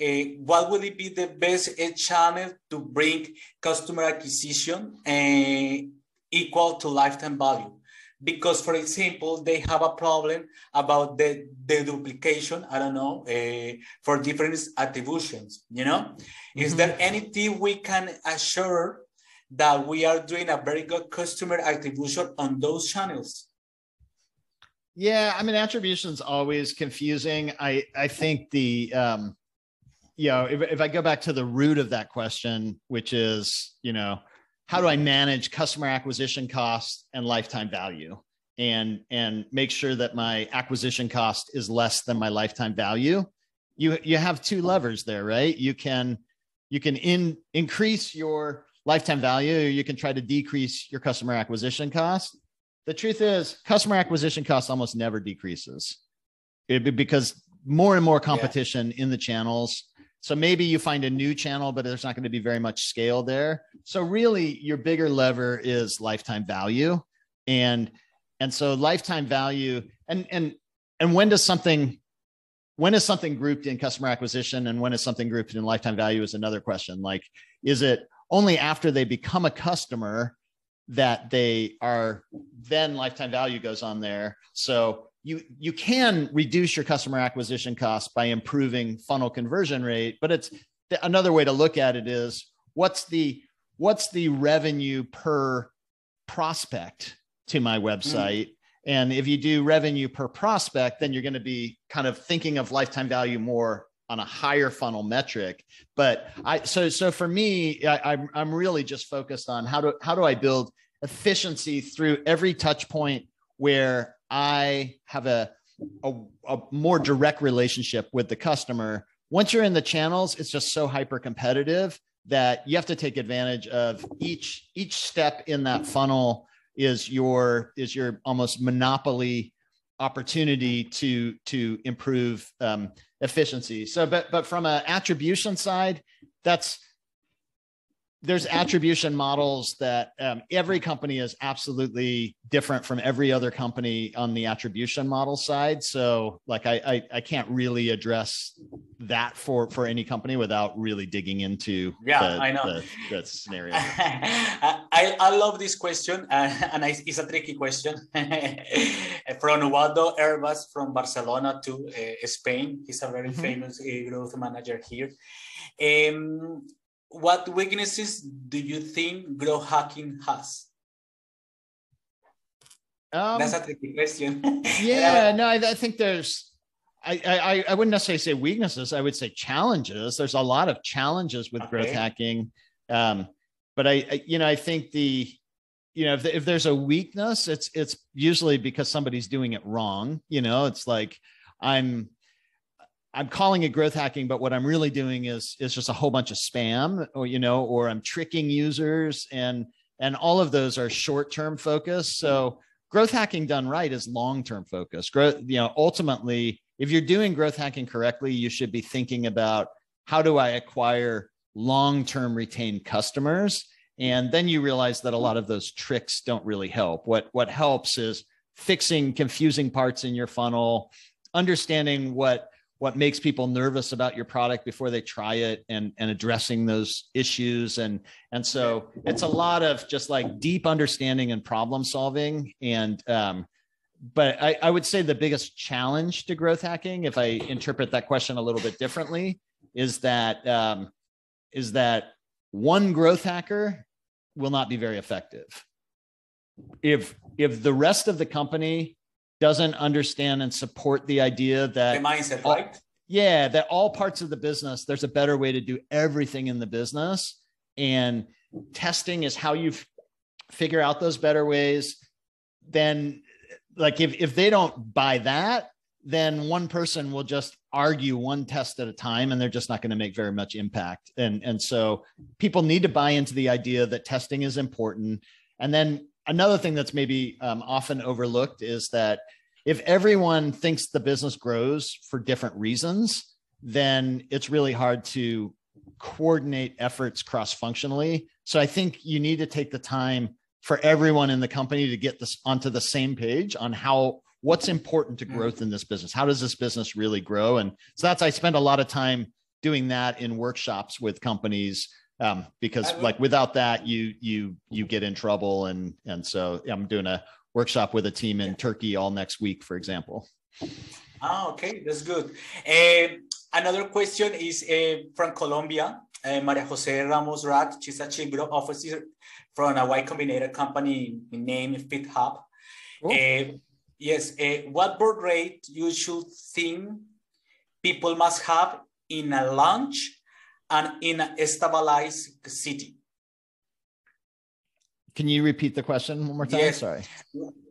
uh, what would it be the best uh, channel to bring customer acquisition uh, equal to lifetime value? Because, for example, they have a problem about the, the duplication, I don't know, uh, for different attributions, you know? Mm -hmm. Is mm-hmm. there anything we can assure that we are doing a very good customer attribution on those channels? Yeah, I mean, attribution is always confusing. I I think the um, you know, if, if I go back to the root of that question, which is, you know, how do I manage customer acquisition costs and lifetime value and and make sure that my acquisition cost is less than my lifetime value? You you have two levers there, right? You can you can in increase your lifetime value, you can try to decrease your customer acquisition cost. The truth is, customer acquisition cost almost never decreases eh, it, because more and more competition yeah. in the channels so maybe you find a new channel, but there's not going to be very much scale there. So really your bigger lever is lifetime value. And and so lifetime value and and and when does something when is something grouped in customer acquisition and when is something grouped in lifetime value is another question. Like, is it only after they become a customer that they are then lifetime value goes on there. So you you can reduce your customer acquisition cost by improving funnel conversion rate, but it's another way to look at it is what's the what's the revenue per prospect to my hmm. website mm. and if you do revenue per prospect then you're going to be kind of thinking of lifetime value more on a higher funnel metric but i so so for me I, I'm, I'm really just focused on how do how do i build efficiency through every touch point where i have a, a, a more direct relationship with the customer once you're in the channels it's just so hyper competitive that you have to take advantage of each each step in that funnel is your is your almost monopoly opportunity to to improve um, efficiency. So, but but from an attribution side, that's there's attribution models that um, every company is absolutely different from every other company on the attribution model side. So, like, I, I, I can't really address that for for any company without really digging into yeah, the, I know the, the scenario. I, I love this question, uh, and it's a tricky question from Ubaldo Herbas from Barcelona to uh, Spain. He's a very mm-hmm. famous uh, growth manager here. Um, what weaknesses do you think growth hacking has? Um, That's a tricky question. yeah, no, I, I, think there's. I, I I wouldn't necessarily say weaknesses. I would say challenges. There's a lot of challenges with okay. growth hacking, um, but I, I, you know, I think the, you know, if, if there's a weakness, it's it's usually because somebody's doing it wrong. You know, it's like I'm I'm calling it growth hacking, but what I'm really doing is is just a whole bunch of spam, or you know, or I'm tricking users, and and all of those are short term focus. So mm-hmm. growth hacking done right is long term focus. Growth, you know, ultimately, if you're doing growth hacking correctly, you should be thinking about how do I acquire long term retained customers, and then you realize that a mm-hmm. lot of those tricks don't really help. What what helps is fixing confusing parts in your funnel, understanding what what makes people nervous about your product before they try it and and addressing those issues. And and so it's a lot of just like deep understanding and problem solving. And um but I, I would say the biggest challenge to growth hacking if i interpret that question a little bit differently is that um is that one growth hacker will not be very effective. If if the rest of the company doesn't understand and support the idea that the mindset, all, right? Yeah, that all parts of the business, there's a better way to do everything in the business. And testing is how you figure out those better ways. Then, like, if, if they don't buy that, then one person will just argue one test at a time and they're just not going to make very much impact. And, and so people need to buy into the idea that testing is important. And then another thing that's maybe um, often overlooked is that if everyone thinks the business grows for different reasons, then it's really hard to coordinate efforts cross functionally. So I think you need to take the time for everyone in the company to get this onto the same page on how what's important to growth in this business. How does this business really grow? And so that's I spend a lot of time doing that in workshops with companies um, because like without that you you you get in trouble and and so i'm doing a workshop with a team in turkey all next week for example. Ah okay that's good. Uh, another question is uh, from colombia. Uh, maria jose ramos rat she's a chief growth officer from a y combinator company named fithub. Uh, yes what board rate you should think people must have in a launch and in a stabilized city. Can you repeat the question one more time? Yes. Sorry.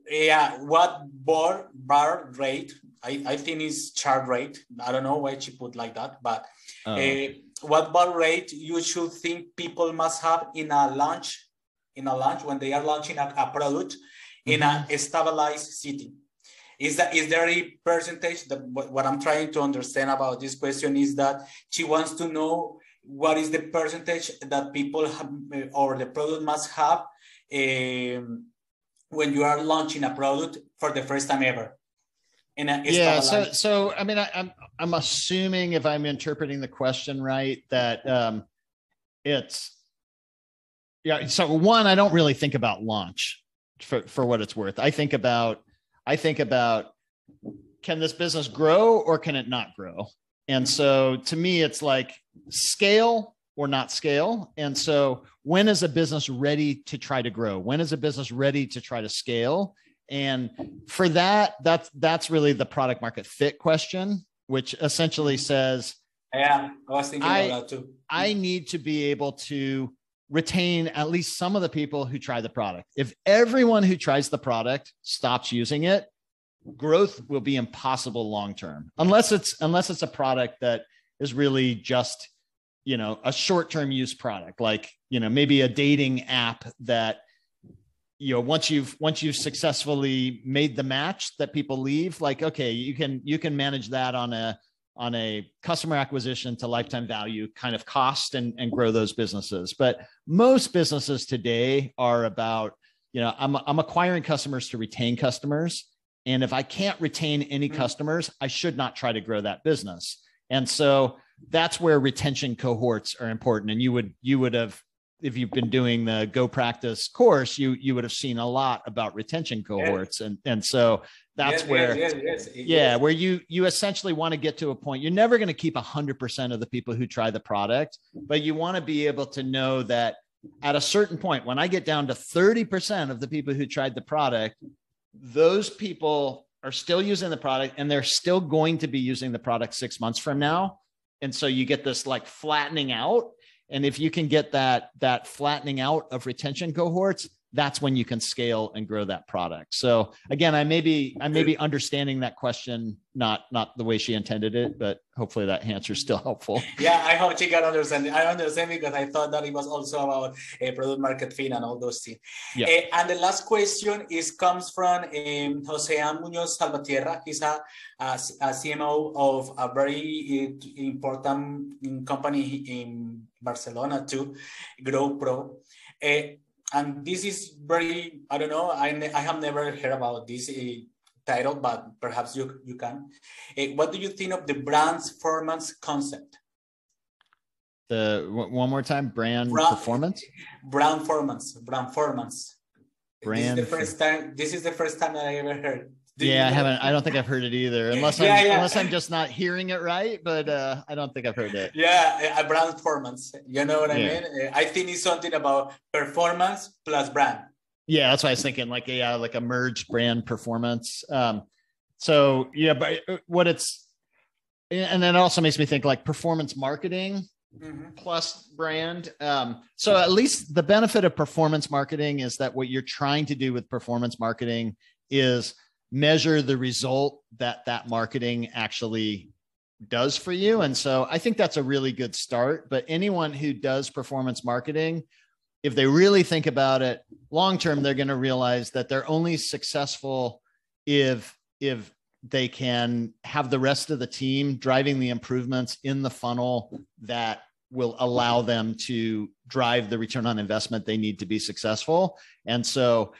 Yeah, what bar bar rate? I, I think is chart rate. I don't know why she put like that, but oh. uh, what bar rate you should think people must have in a launch, in a launch when they are launching a, a product mm-hmm. in a mm-hmm. stabilized city. Is that is there a percentage that what I'm trying to understand about this question is that she wants to know what is the percentage that people have, or the product must have um, when you are launching a product for the first time ever? yeah. So, so I mean, I, am I'm, I'm assuming if I'm interpreting the question right that um, it's yeah. So one, I don't really think about launch for for what it's worth. I think about I think about can this business grow or can it not grow? And so to me, it's like scale or not scale. And so when is a business ready to try to grow? When is a business ready to try to scale? And for that, that's that's really the product market fit question, which essentially says, Yeah, I was thinking I, about that too. I need to be able to retain at least some of the people who try the product. If everyone who tries the product stops using it, growth will be impossible long term. Unless it's unless it's a product that is really just you know a short term use product like you know maybe a dating app that you know once you've once you've successfully made the match that people leave like okay you can you can manage that on a on a customer acquisition to lifetime value kind of cost and, and grow those businesses but most businesses today are about you know I'm, I'm acquiring customers to retain customers and if i can't retain any mm-hmm. customers i should not try to grow that business. And so that's where retention cohorts are important. And you would you would have if you've been doing the go practice course you you would have seen a lot about retention cohorts. And and so that's yes, where yes, yeah where you you essentially want to get to a point you're never going to keep 100% of the people who try the product but you want to be able to know that at a certain point when i get down to 30% of the people who tried the product those people are still using the product and they're still going to be using the product 6 months from now. And so you get this like flattening out. And if you can get that that flattening out of retention cohorts that's when you can scale and grow that product. So again, I may be I may be understanding that question not not the way she intended it, but hopefully that answer is still helpful. Yeah, I hope she can understand. I understand because I thought that it was also about a uh, product market fit and all those things. Yeah. Uh, and the last question is comes from um, Jose Munoz Salvatierra. He's a, a, a CMO of a very uh, important company in Barcelona too, Grow Pro. Uh, and this is very i don't know i, I have never heard about this uh, title but perhaps you you can. Uh, what do you think of the brand's performance concept? The one more time brand, brand performance? Brand performance brand performance. Brand this is the first time this is the first time that i ever heard yeah, I haven't. I don't think I've heard it either, unless I'm yeah, yeah. unless I'm just not hearing it right. But uh, I don't think I've heard it. Yeah, a brand performance. You know what I yeah. mean? I think it's something about performance plus brand. Yeah, that's what I was thinking. Like a yeah, like a merged brand performance. Um, so yeah, but uh, what it's and then it also makes me think like performance marketing Mm-hmm. plus brand. Um, so at least the benefit of performance marketing is that what you're trying to do with performance marketing is measure the result that that marketing actually does for you. And so I think that's a really good start. But anyone who does performance marketing, if they really think about it long term, they're going to realize that they're only successful if if they can have the rest of the team driving the improvements in the funnel that will allow them to drive the return on investment they need to be successful. And so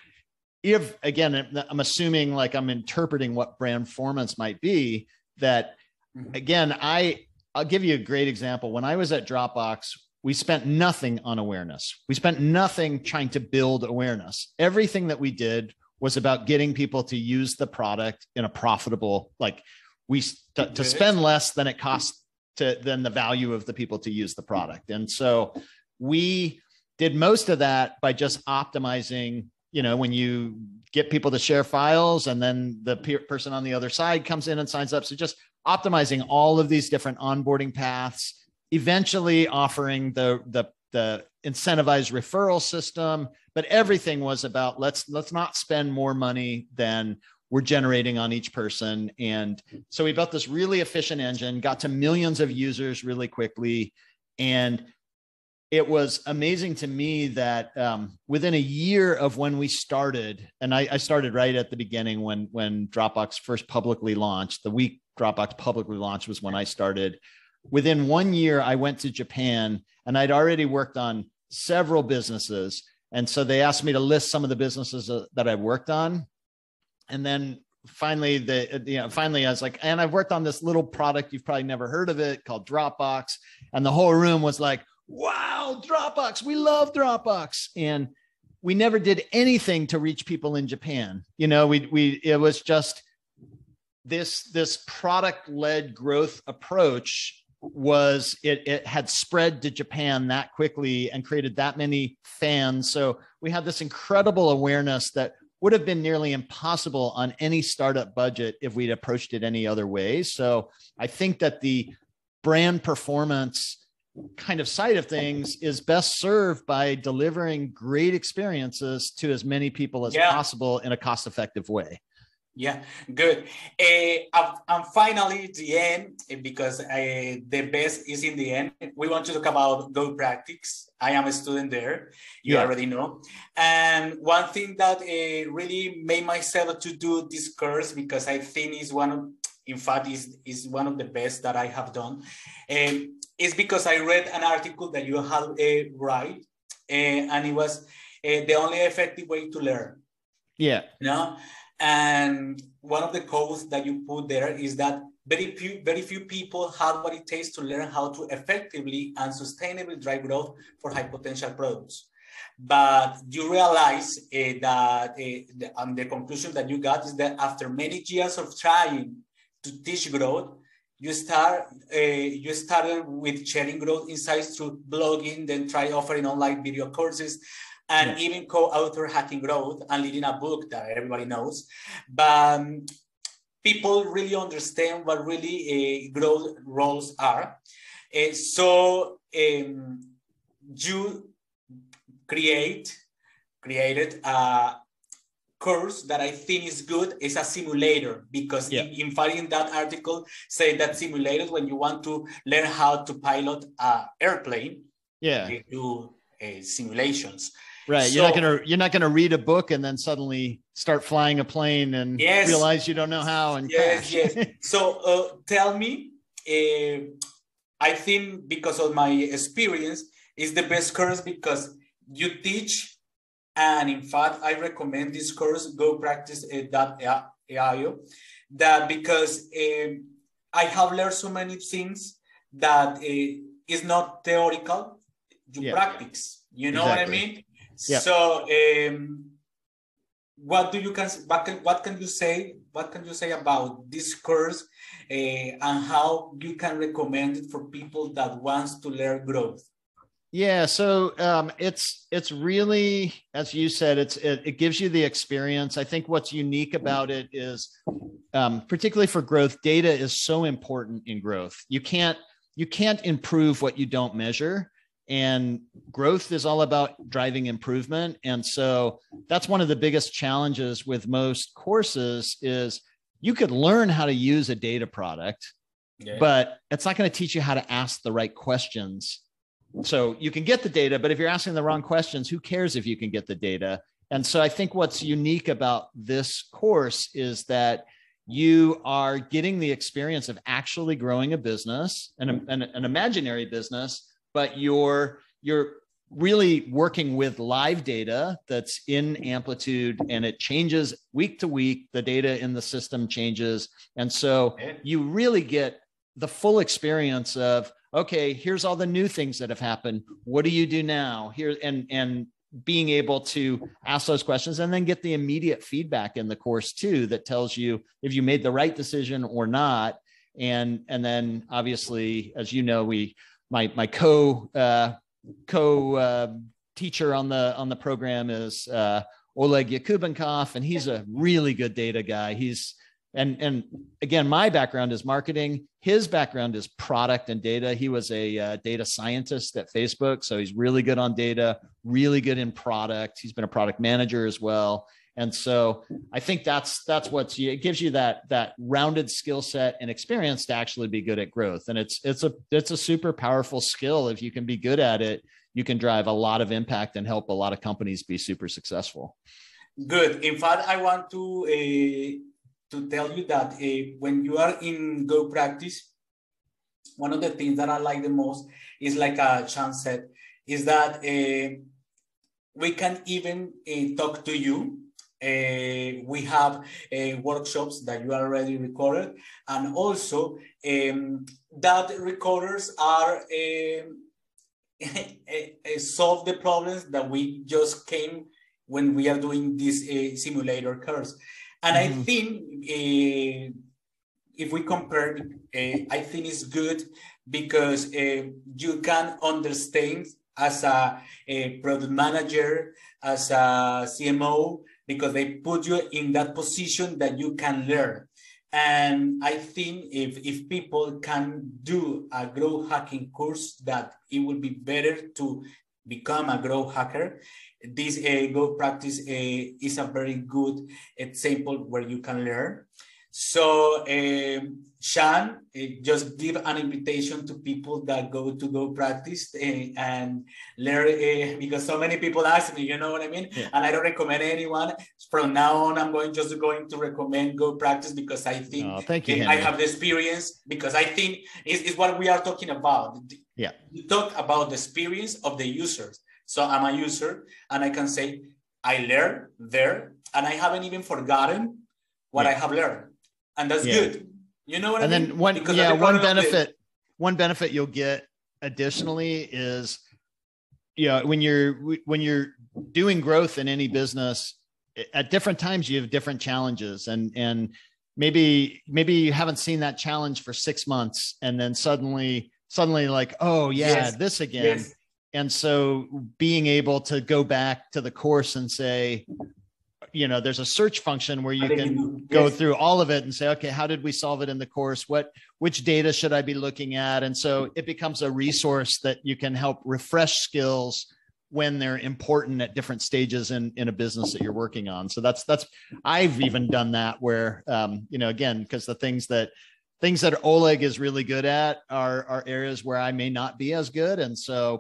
if again i'm assuming like i'm interpreting what brand performance might be that mm-hmm. again i i'll give you a great example. When i was at dropbox we spent nothing on awareness. We spent nothing trying to build awareness. Everything that we did was about getting people to use the product in a profitable like we to, to spend less than it costs to than the value of the people to use the product. And so we did most of that by just optimizing you know when you get people to share files and then the person on the other side comes in and signs up. So just optimizing all of these different onboarding paths eventually offering the the the incentivized referral system but everything was about let's let's not spend more money than we're generating on each person. And so we built this really efficient engine got to millions of users really quickly. And it was amazing to me that um, within a year of when we started, and I, I, started right at the beginning when when Dropbox first publicly launched. The week Dropbox publicly launched was when I started. Within one year, I went to Japan, and I'd already worked on several businesses, and so they asked me to list some of the businesses uh, that I worked on, and then finally the you know finally i was like and i've worked on this little product you've probably never heard of it called dropbox and the whole room was like wow dropbox. We love dropbox. And we never did anything to reach people in japan. You know we we it was just this this product led growth approach was it it had spread to Japan that quickly and created that many fans. So we had this incredible awareness that would have been nearly impossible on any startup budget if we'd approached it any other way. So I think that the brand performance kind of side of things is best served by delivering great experiences to as many people as yeah. possible in a cost effective way. Yeah, good. Uh, and finally, the end, eh, because uh, the best is in the end. We want to talk about Go Practice. I am a student there. You yeah. already know. And one thing that uh, really made myself to do this course because I think is one of, in fact, is is one of the best that I have done. Um, is because I read an article that you had uh, write, and it was the only effective way to learn. Yeah. You know? And one of the codes that you put there is that very few, very few people have what it takes to learn how to effectively and sustainably drive growth for high potential products. But you realize uh, that uh, the, um, the conclusion that you got is that after many years of trying to teach growth, you start uh, you started with sharing growth insights through blogging, then try offering online video courses, and yeah. even co-author Hacking Growth and leading a book that everybody knows. But um, people really understand what really uh, growth roles are. Uh, so um, you create created a course that I think is good is a simulator because yeah. in, in fact in that article say that simulators when you want to learn how to pilot a airplane yeah do uh, simulations Right. So, you're not gonna you're not gonna read a book and then suddenly start flying a plane and yes, realize you don't know how and yes, crash. yes. So uh, tell me, uh, I think because of my experience, is the best course because you teach, and in fact, I recommend this course. Go practice uh, dot IO, that because um, I have learned so many things that uh, is not theoretical. You yeah. practice. You know exactly. what I mean? Yeah. So, um, what do you can what, can what can you say? What can you say about this course uh, and how you can recommend it for people that wants to learn growth? Yeah, so um, it's it's really, as you said, it's it, it, gives you the experience. I think what's unique about it is, um, particularly for growth, data is so important in growth. You can't you can't improve what you don't measure and growth is all about driving improvement and so that's one of the biggest challenges with most courses is you could learn how to use a data product yeah. but it's not going to teach you how to ask the right questions so you can get the data but if you're asking the wrong questions who cares if you can get the data? And so i think what's unique about this course is that you are getting the experience of actually growing a business an, mm. an, an imaginary business but you're you're really working with live data that's in amplitude and it changes week to week. The data in the system changes. And so you really get the full experience of okay here's all the new things that have happened. What do you do now? Here and and being able to ask those questions and then get the immediate feedback in the course too that tells you if you made the right decision or not. And and then obviously as you know we my my co uh, co uh, teacher on the on the program is uh, Oleg Yakubenkov, and he's a really good data guy. He's and and again, my background is marketing. His background is product and data. He was a uh, data scientist at Facebook, so he's really good on data, really good in product. He's been a product manager as well. And so I think that's that's what's it gives you that that rounded skill set and experience to actually be good at growth. And it's it's a it's a super powerful skill. If you can be good at it, you can drive a lot of impact and help a lot of companies be super successful. Good. In fact, I want to uh, to tell you that uh, when you are in Go practice, one of the things that I like the most is like a chance set is that uh, we can even talk to you Uh, we have uh, workshops that you already recorded, and also um, that recorders are solve the problems that we just came when we are doing this uh, simulator course. And mm -hmm. I mm-hmm. think uh, if we compare, uh, I think it's good because uh, you can understand as a, a, product manager, as a CMO, because they put you in that position that you can learn. And I think if, if people can do a growth hacking course, that it would be better to become a growth hacker this uh, GoPractice uh, is a very good example where you can learn. So, um, Sean, uh, just give an invitation to people that go to GoPractice uh, and learn uh, because so many people ask me, you know what I mean? Yeah. And I don't recommend anyone. From now on, I'm going just going to recommend GoPractice because I think oh, thank you, I have the experience because I think it's, it's what we are talking about. Yeah. You talk about the experience of the users so I'm a user and I can say, I learned there and I haven't even forgotten what yeah. I have learned. And that's yeah. good. You know what and I mean? And then one, because yeah, one benefit, one benefit you'll get additionally is, you know, when you're, when you're doing growth in any business at different times, you have different challenges and, and maybe, maybe you haven't seen that challenge for six months and then suddenly, suddenly like, oh yeah, yes. this again. Yes and so being able to go back to the course and say you know there's a search function where you can go yes. through all of it and say okay how did we solve it in the course what which data should i be looking at and so it becomes a resource that you can help refresh skills when they're important at different stages in, in a business that you're working on so that's that's i've even done that where um, you know again because the things that things that Oleg is really good at are, are areas where I may not be as good. And so